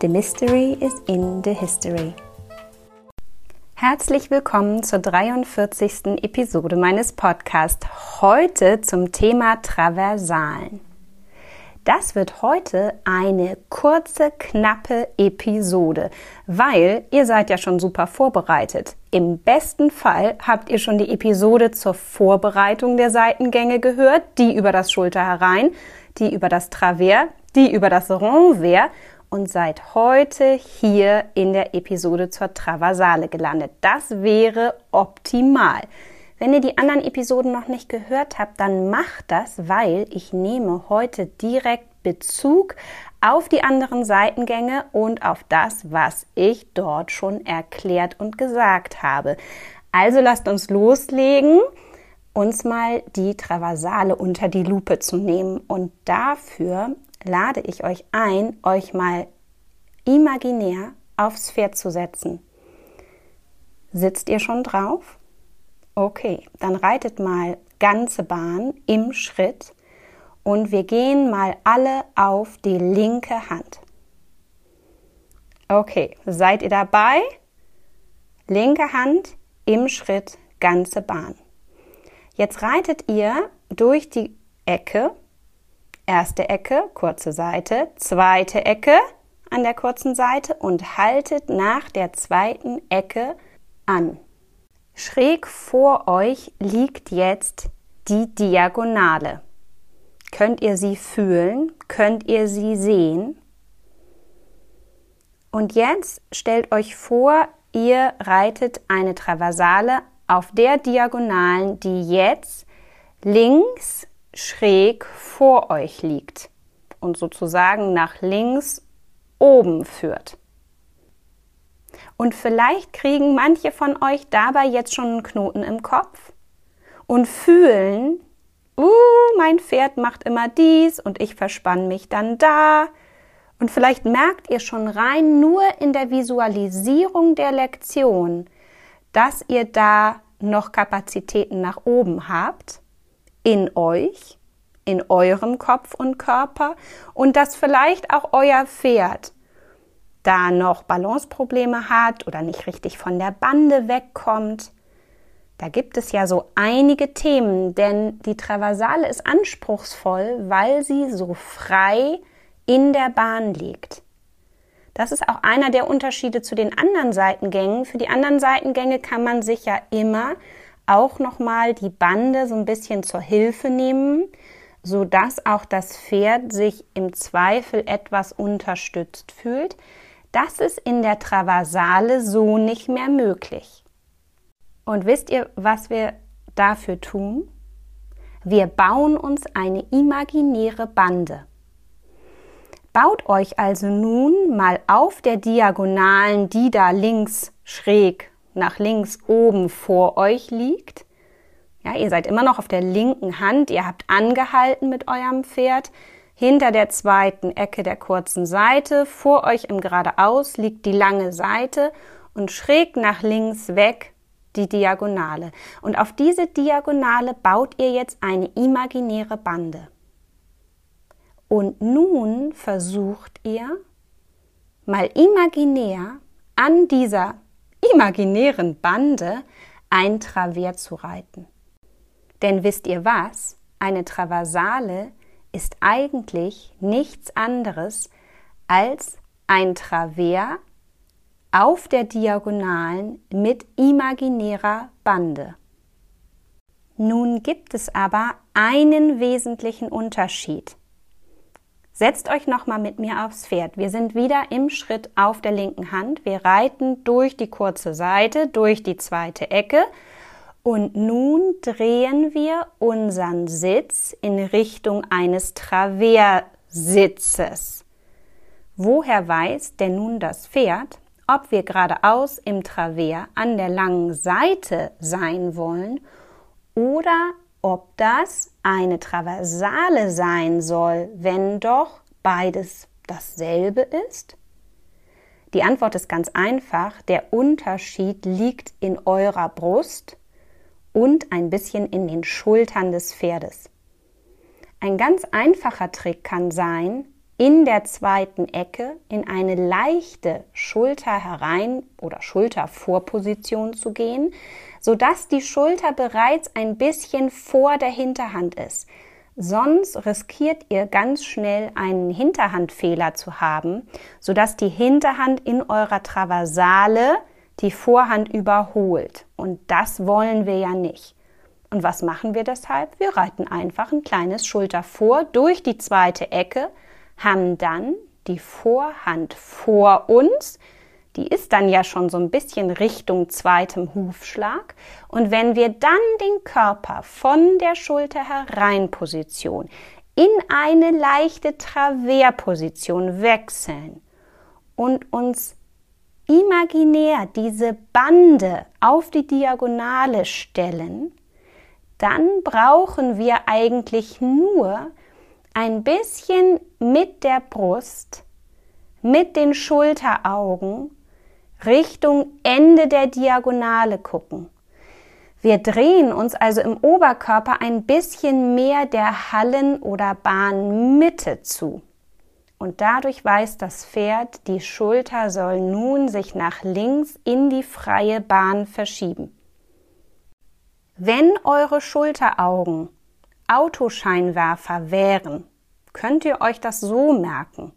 The Mystery is in the History. Herzlich willkommen zur 43. Episode meines Podcasts. Heute zum Thema Traversalen. Das wird heute eine kurze, knappe Episode, weil ihr seid ja schon super vorbereitet. Im besten Fall habt ihr schon die Episode zur Vorbereitung der Seitengänge gehört, die über das Schulter herein, die über das Travers, die über das Renvers und seid heute hier in der Episode zur Traversale gelandet. Das wäre optimal. Wenn ihr die anderen Episoden noch nicht gehört habt, dann macht das, weil ich nehme heute direkt Bezug auf die anderen Seitengänge und auf das, was ich dort schon erklärt und gesagt habe. Also lasst uns loslegen, uns mal die Traversale unter die Lupe zu nehmen. Und dafür lade ich euch ein, euch mal imaginär aufs Pferd zu setzen. Sitzt ihr schon drauf? Okay, dann reitet mal ganze Bahn im Schritt und wir gehen mal alle auf die linke Hand. Okay, seid ihr dabei? Linke Hand im Schritt, ganze Bahn. Jetzt reitet ihr durch die Ecke Erste Ecke, kurze Seite, zweite Ecke an der kurzen Seite und haltet nach der zweiten Ecke an. Schräg vor euch liegt jetzt die Diagonale. Könnt ihr sie fühlen? Könnt ihr sie sehen? Und jetzt stellt euch vor, ihr reitet eine Traversale auf der Diagonalen, die jetzt links schräg vor euch liegt und sozusagen nach links oben führt. Und vielleicht kriegen manche von euch dabei jetzt schon einen Knoten im Kopf und fühlen, uh, mein Pferd macht immer dies und ich verspanne mich dann da. Und vielleicht merkt ihr schon rein nur in der Visualisierung der Lektion, dass ihr da noch Kapazitäten nach oben habt in euch, in eurem Kopf und Körper und dass vielleicht auch euer Pferd da noch Balanceprobleme hat oder nicht richtig von der Bande wegkommt. Da gibt es ja so einige Themen, denn die Traversale ist anspruchsvoll, weil sie so frei in der Bahn liegt. Das ist auch einer der Unterschiede zu den anderen Seitengängen. Für die anderen Seitengänge kann man sich ja immer auch nochmal die Bande so ein bisschen zur Hilfe nehmen, so dass auch das Pferd sich im Zweifel etwas unterstützt fühlt. Das ist in der Traversale so nicht mehr möglich. Und wisst ihr, was wir dafür tun? Wir bauen uns eine imaginäre Bande. Baut euch also nun mal auf der Diagonalen, die da links schräg nach links oben vor euch liegt. Ja, ihr seid immer noch auf der linken Hand, ihr habt angehalten mit eurem Pferd. Hinter der zweiten Ecke der kurzen Seite, vor euch im Geradeaus liegt die lange Seite und schräg nach links weg die Diagonale. Und auf diese Diagonale baut ihr jetzt eine imaginäre Bande. Und nun versucht ihr mal imaginär an dieser imaginären Bande ein Travers zu reiten. Denn wisst ihr was? Eine Traversale ist eigentlich nichts anderes als ein Travers auf der Diagonalen mit imaginärer Bande. Nun gibt es aber einen wesentlichen Unterschied. Setzt euch nochmal mit mir aufs Pferd. Wir sind wieder im Schritt auf der linken Hand. Wir reiten durch die kurze Seite, durch die zweite Ecke. Und nun drehen wir unseren Sitz in Richtung eines Traversitzes. Woher weiß denn nun das Pferd, ob wir geradeaus im Travers an der langen Seite sein wollen oder ob das eine Traversale sein soll, wenn doch beides dasselbe ist? Die Antwort ist ganz einfach. Der Unterschied liegt in eurer Brust und ein bisschen in den Schultern des Pferdes. Ein ganz einfacher Trick kann sein, in der zweiten Ecke in eine leichte Schulter herein oder Schultervorposition zu gehen, sodass die Schulter bereits ein bisschen vor der Hinterhand ist. Sonst riskiert ihr ganz schnell einen Hinterhandfehler zu haben, sodass die Hinterhand in eurer Traversale die Vorhand überholt. Und das wollen wir ja nicht. Und was machen wir deshalb? Wir reiten einfach ein kleines Schulter vor durch die zweite Ecke, haben dann die Vorhand vor uns, die ist dann ja schon so ein bisschen Richtung zweitem Hufschlag. Und wenn wir dann den Körper von der Schulter hereinposition in eine leichte Traversposition wechseln und uns imaginär diese Bande auf die Diagonale stellen, dann brauchen wir eigentlich nur ein bisschen mit der Brust, mit den Schulteraugen Richtung Ende der Diagonale gucken. Wir drehen uns also im Oberkörper ein bisschen mehr der Hallen- oder Bahnmitte zu. Und dadurch weiß das Pferd, die Schulter soll nun sich nach links in die freie Bahn verschieben. Wenn eure Schulteraugen Autoscheinwerfer wären, könnt ihr euch das so merken.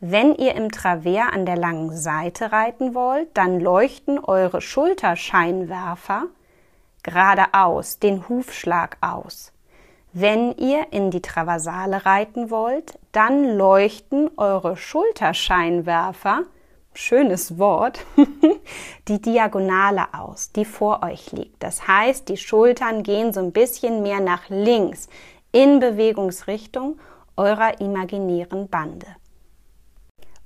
Wenn ihr im Travers an der langen Seite reiten wollt, dann leuchten eure Schulterscheinwerfer geradeaus, den Hufschlag aus. Wenn ihr in die Traversale reiten wollt, dann leuchten eure Schulterscheinwerfer, schönes Wort, die Diagonale aus, die vor euch liegt. Das heißt, die Schultern gehen so ein bisschen mehr nach links in Bewegungsrichtung eurer imaginären Bande.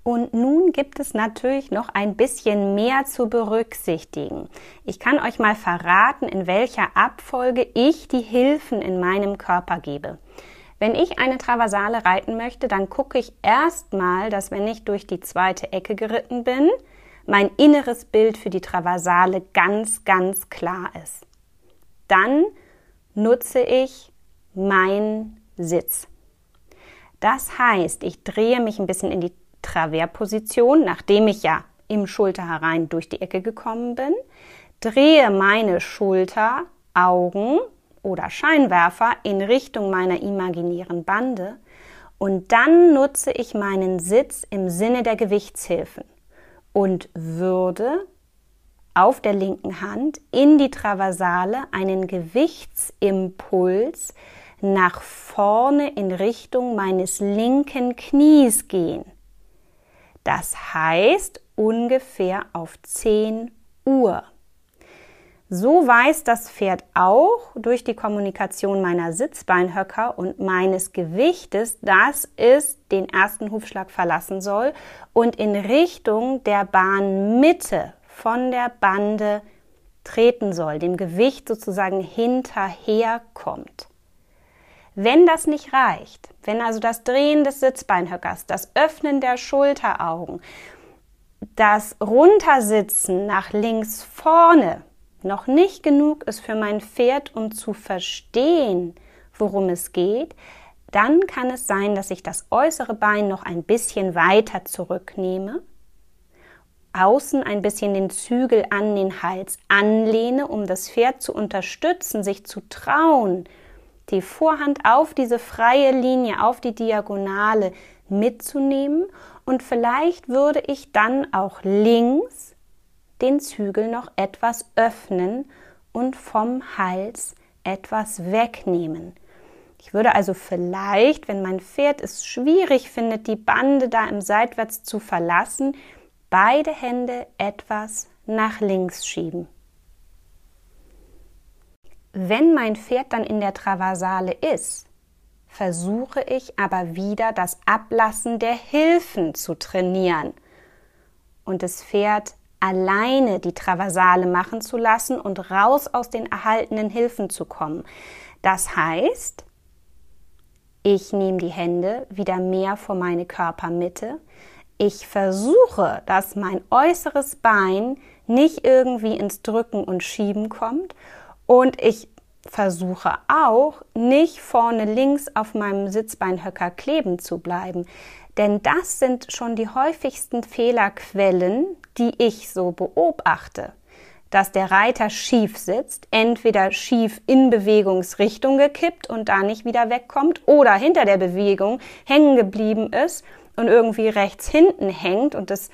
Und nun gibt es natürlich noch ein bisschen mehr zu berücksichtigen. Ich kann euch mal verraten, in welcher Abfolge ich die Hilfen in meinem Körper gebe. Wenn ich eine Traversale reiten möchte, dann gucke ich erstmal, dass wenn ich durch die zweite Ecke geritten bin, mein inneres Bild für die Traversale ganz, ganz klar ist. Dann nutze ich meinen Sitz. Das heißt, ich drehe mich ein bisschen in die Traversposition, nachdem ich ja im Schulter herein durch die Ecke gekommen bin, drehe meine Schulter, Augen oder Scheinwerfer in Richtung meiner imaginären Bande und dann nutze ich meinen Sitz im Sinne der Gewichtshilfen und würde auf der linken Hand in die Traversale einen Gewichtsimpuls nach vorne in Richtung meines linken Knies gehen. Das heißt ungefähr auf 10 Uhr. So weiß das Pferd auch durch die Kommunikation meiner Sitzbeinhöcker und meines Gewichtes, dass es den ersten Hufschlag verlassen soll und in Richtung der Bahnmitte von der Bande treten soll, dem Gewicht sozusagen hinterherkommt. Wenn das nicht reicht, wenn also das Drehen des Sitzbeinhöckers, das Öffnen der Schulteraugen, das Runtersitzen nach links vorne noch nicht genug ist für mein Pferd, um zu verstehen, worum es geht, dann kann es sein, dass ich das äußere Bein noch ein bisschen weiter zurücknehme, außen ein bisschen den Zügel an den Hals anlehne, um das Pferd zu unterstützen, sich zu trauen, die Vorhand auf diese freie Linie, auf die Diagonale mitzunehmen und vielleicht würde ich dann auch links den Zügel noch etwas öffnen und vom Hals etwas wegnehmen. Ich würde also vielleicht, wenn mein Pferd es schwierig findet, die Bande da im Seitwärts zu verlassen, beide Hände etwas nach links schieben. Wenn mein Pferd dann in der Traversale ist, versuche ich aber wieder das Ablassen der Hilfen zu trainieren und das Pferd alleine die Traversale machen zu lassen und raus aus den erhaltenen Hilfen zu kommen. Das heißt, ich nehme die Hände wieder mehr vor meine Körpermitte. Ich versuche, dass mein äußeres Bein nicht irgendwie ins Drücken und Schieben kommt. Und ich versuche auch, nicht vorne links auf meinem Sitzbeinhöcker kleben zu bleiben. Denn das sind schon die häufigsten Fehlerquellen, die ich so beobachte. Dass der Reiter schief sitzt, entweder schief in Bewegungsrichtung gekippt und da nicht wieder wegkommt oder hinter der Bewegung hängen geblieben ist und irgendwie rechts hinten hängt und das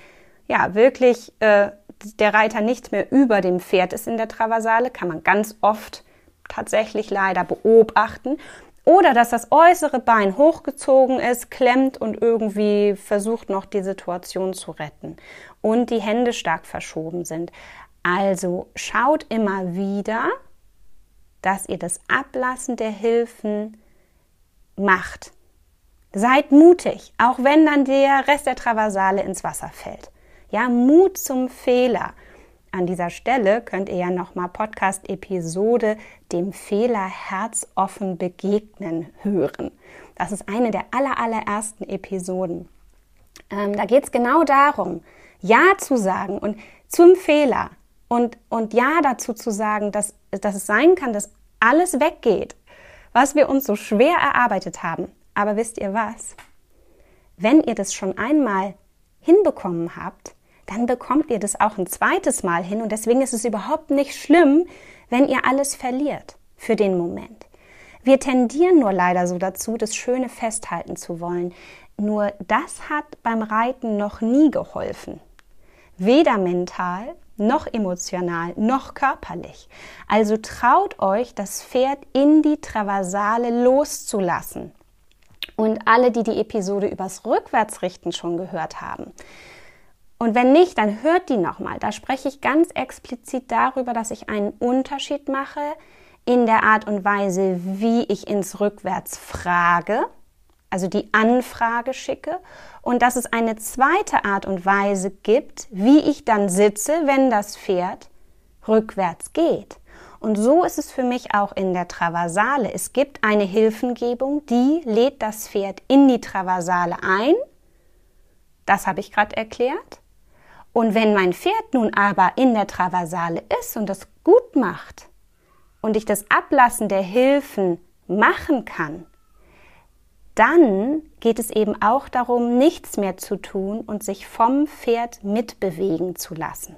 ja wirklich äh, der Reiter nicht mehr über dem Pferd ist in der Traversale, kann man ganz oft tatsächlich leider beobachten. Oder dass das äußere Bein hochgezogen ist, klemmt und irgendwie versucht noch die Situation zu retten. Und die Hände stark verschoben sind. Also schaut immer wieder, dass ihr das Ablassen der Hilfen macht. Seid mutig, auch wenn dann der Rest der Traversale ins Wasser fällt. Ja, Mut zum Fehler. An dieser Stelle könnt ihr ja nochmal Podcast-Episode dem Fehler herzoffen begegnen hören. Das ist eine der aller, allerersten Episoden. Ähm, da geht es genau darum, Ja zu sagen und zum Fehler und, und Ja dazu zu sagen, dass, dass es sein kann, dass alles weggeht, was wir uns so schwer erarbeitet haben. Aber wisst ihr was? Wenn ihr das schon einmal hinbekommen habt, dann bekommt ihr das auch ein zweites Mal hin und deswegen ist es überhaupt nicht schlimm, wenn ihr alles verliert für den Moment. Wir tendieren nur leider so dazu, das Schöne festhalten zu wollen. Nur das hat beim Reiten noch nie geholfen. Weder mental, noch emotional, noch körperlich. Also traut euch, das Pferd in die Traversale loszulassen. Und alle, die die Episode übers Rückwärtsrichten schon gehört haben, und wenn nicht, dann hört die nochmal. Da spreche ich ganz explizit darüber, dass ich einen Unterschied mache in der Art und Weise, wie ich ins Rückwärts frage, also die Anfrage schicke, und dass es eine zweite Art und Weise gibt, wie ich dann sitze, wenn das Pferd rückwärts geht. Und so ist es für mich auch in der Traversale. Es gibt eine Hilfengebung, die lädt das Pferd in die Traversale ein. Das habe ich gerade erklärt. Und wenn mein Pferd nun aber in der Traversale ist und das gut macht und ich das Ablassen der Hilfen machen kann, dann geht es eben auch darum, nichts mehr zu tun und sich vom Pferd mitbewegen zu lassen.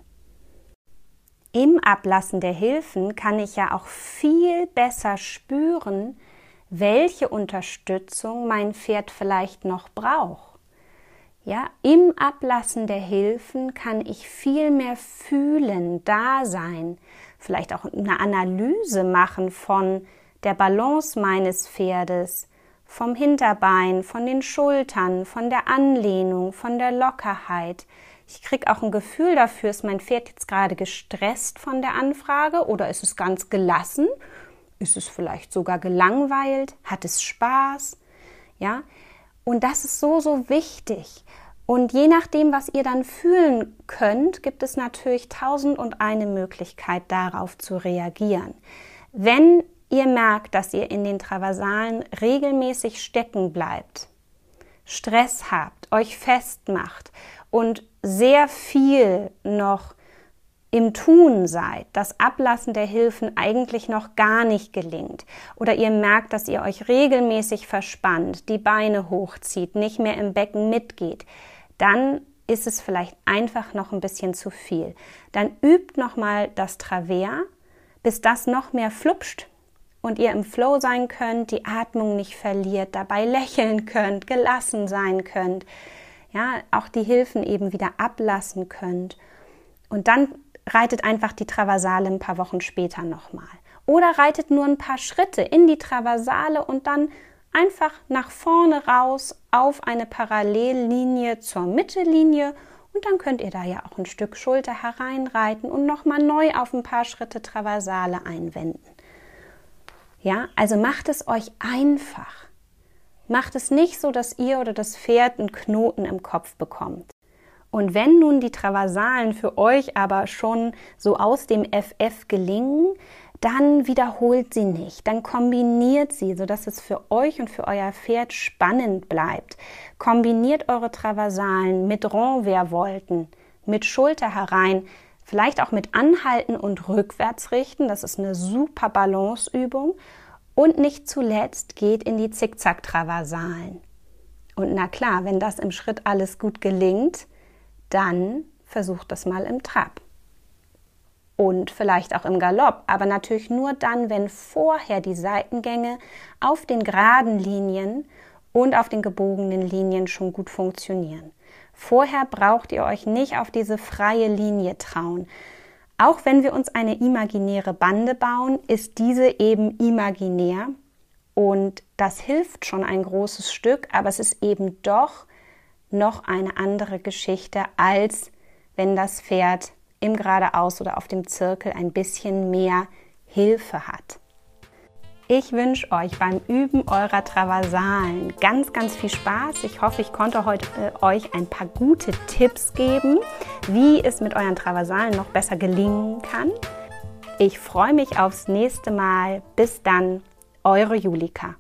Im Ablassen der Hilfen kann ich ja auch viel besser spüren, welche Unterstützung mein Pferd vielleicht noch braucht. Ja, im Ablassen der Hilfen kann ich viel mehr fühlen, da sein, vielleicht auch eine Analyse machen von der Balance meines Pferdes, vom Hinterbein, von den Schultern, von der Anlehnung, von der Lockerheit. Ich kriege auch ein Gefühl dafür, ist mein Pferd jetzt gerade gestresst von der Anfrage oder ist es ganz gelassen? Ist es vielleicht sogar gelangweilt? Hat es Spaß? Ja, und das ist so, so wichtig. Und je nachdem, was ihr dann fühlen könnt, gibt es natürlich tausend und eine Möglichkeit darauf zu reagieren. Wenn ihr merkt, dass ihr in den Traversalen regelmäßig stecken bleibt, Stress habt, euch festmacht und sehr viel noch im Tun seid, das Ablassen der Hilfen eigentlich noch gar nicht gelingt oder ihr merkt, dass ihr euch regelmäßig verspannt, die Beine hochzieht, nicht mehr im Becken mitgeht, dann ist es vielleicht einfach noch ein bisschen zu viel. Dann übt nochmal das Travers, bis das noch mehr flupscht und ihr im Flow sein könnt, die Atmung nicht verliert, dabei lächeln könnt, gelassen sein könnt, ja, auch die Hilfen eben wieder ablassen könnt. Und dann reitet einfach die Traversale ein paar Wochen später nochmal. Oder reitet nur ein paar Schritte in die Traversale und dann einfach nach vorne raus auf eine Parallellinie zur Mittellinie und dann könnt ihr da ja auch ein Stück Schulter hereinreiten und nochmal neu auf ein paar Schritte Traversale einwenden. Ja, also macht es euch einfach. Macht es nicht so, dass ihr oder das Pferd einen Knoten im Kopf bekommt. Und wenn nun die Traversalen für euch aber schon so aus dem FF gelingen, dann wiederholt sie nicht, dann kombiniert sie, sodass es für euch und für euer Pferd spannend bleibt. Kombiniert eure Traversalen mit Renversvolten, mit Schulter herein, vielleicht auch mit Anhalten und Rückwärtsrichten, das ist eine super Balanceübung. Und nicht zuletzt geht in die Zickzack-Traversalen. Und na klar, wenn das im Schritt alles gut gelingt, dann versucht das mal im Trab. Und vielleicht auch im Galopp, aber natürlich nur dann, wenn vorher die Seitengänge auf den geraden Linien und auf den gebogenen Linien schon gut funktionieren. Vorher braucht ihr euch nicht auf diese freie Linie trauen. Auch wenn wir uns eine imaginäre Bande bauen, ist diese eben imaginär und das hilft schon ein großes Stück, aber es ist eben doch noch eine andere Geschichte, als wenn das Pferd im Geradeaus oder auf dem Zirkel ein bisschen mehr Hilfe hat. Ich wünsche euch beim Üben eurer Traversalen ganz, ganz viel Spaß. Ich hoffe, ich konnte heute äh, euch ein paar gute Tipps geben, wie es mit euren Traversalen noch besser gelingen kann. Ich freue mich aufs nächste Mal. Bis dann, eure Julika.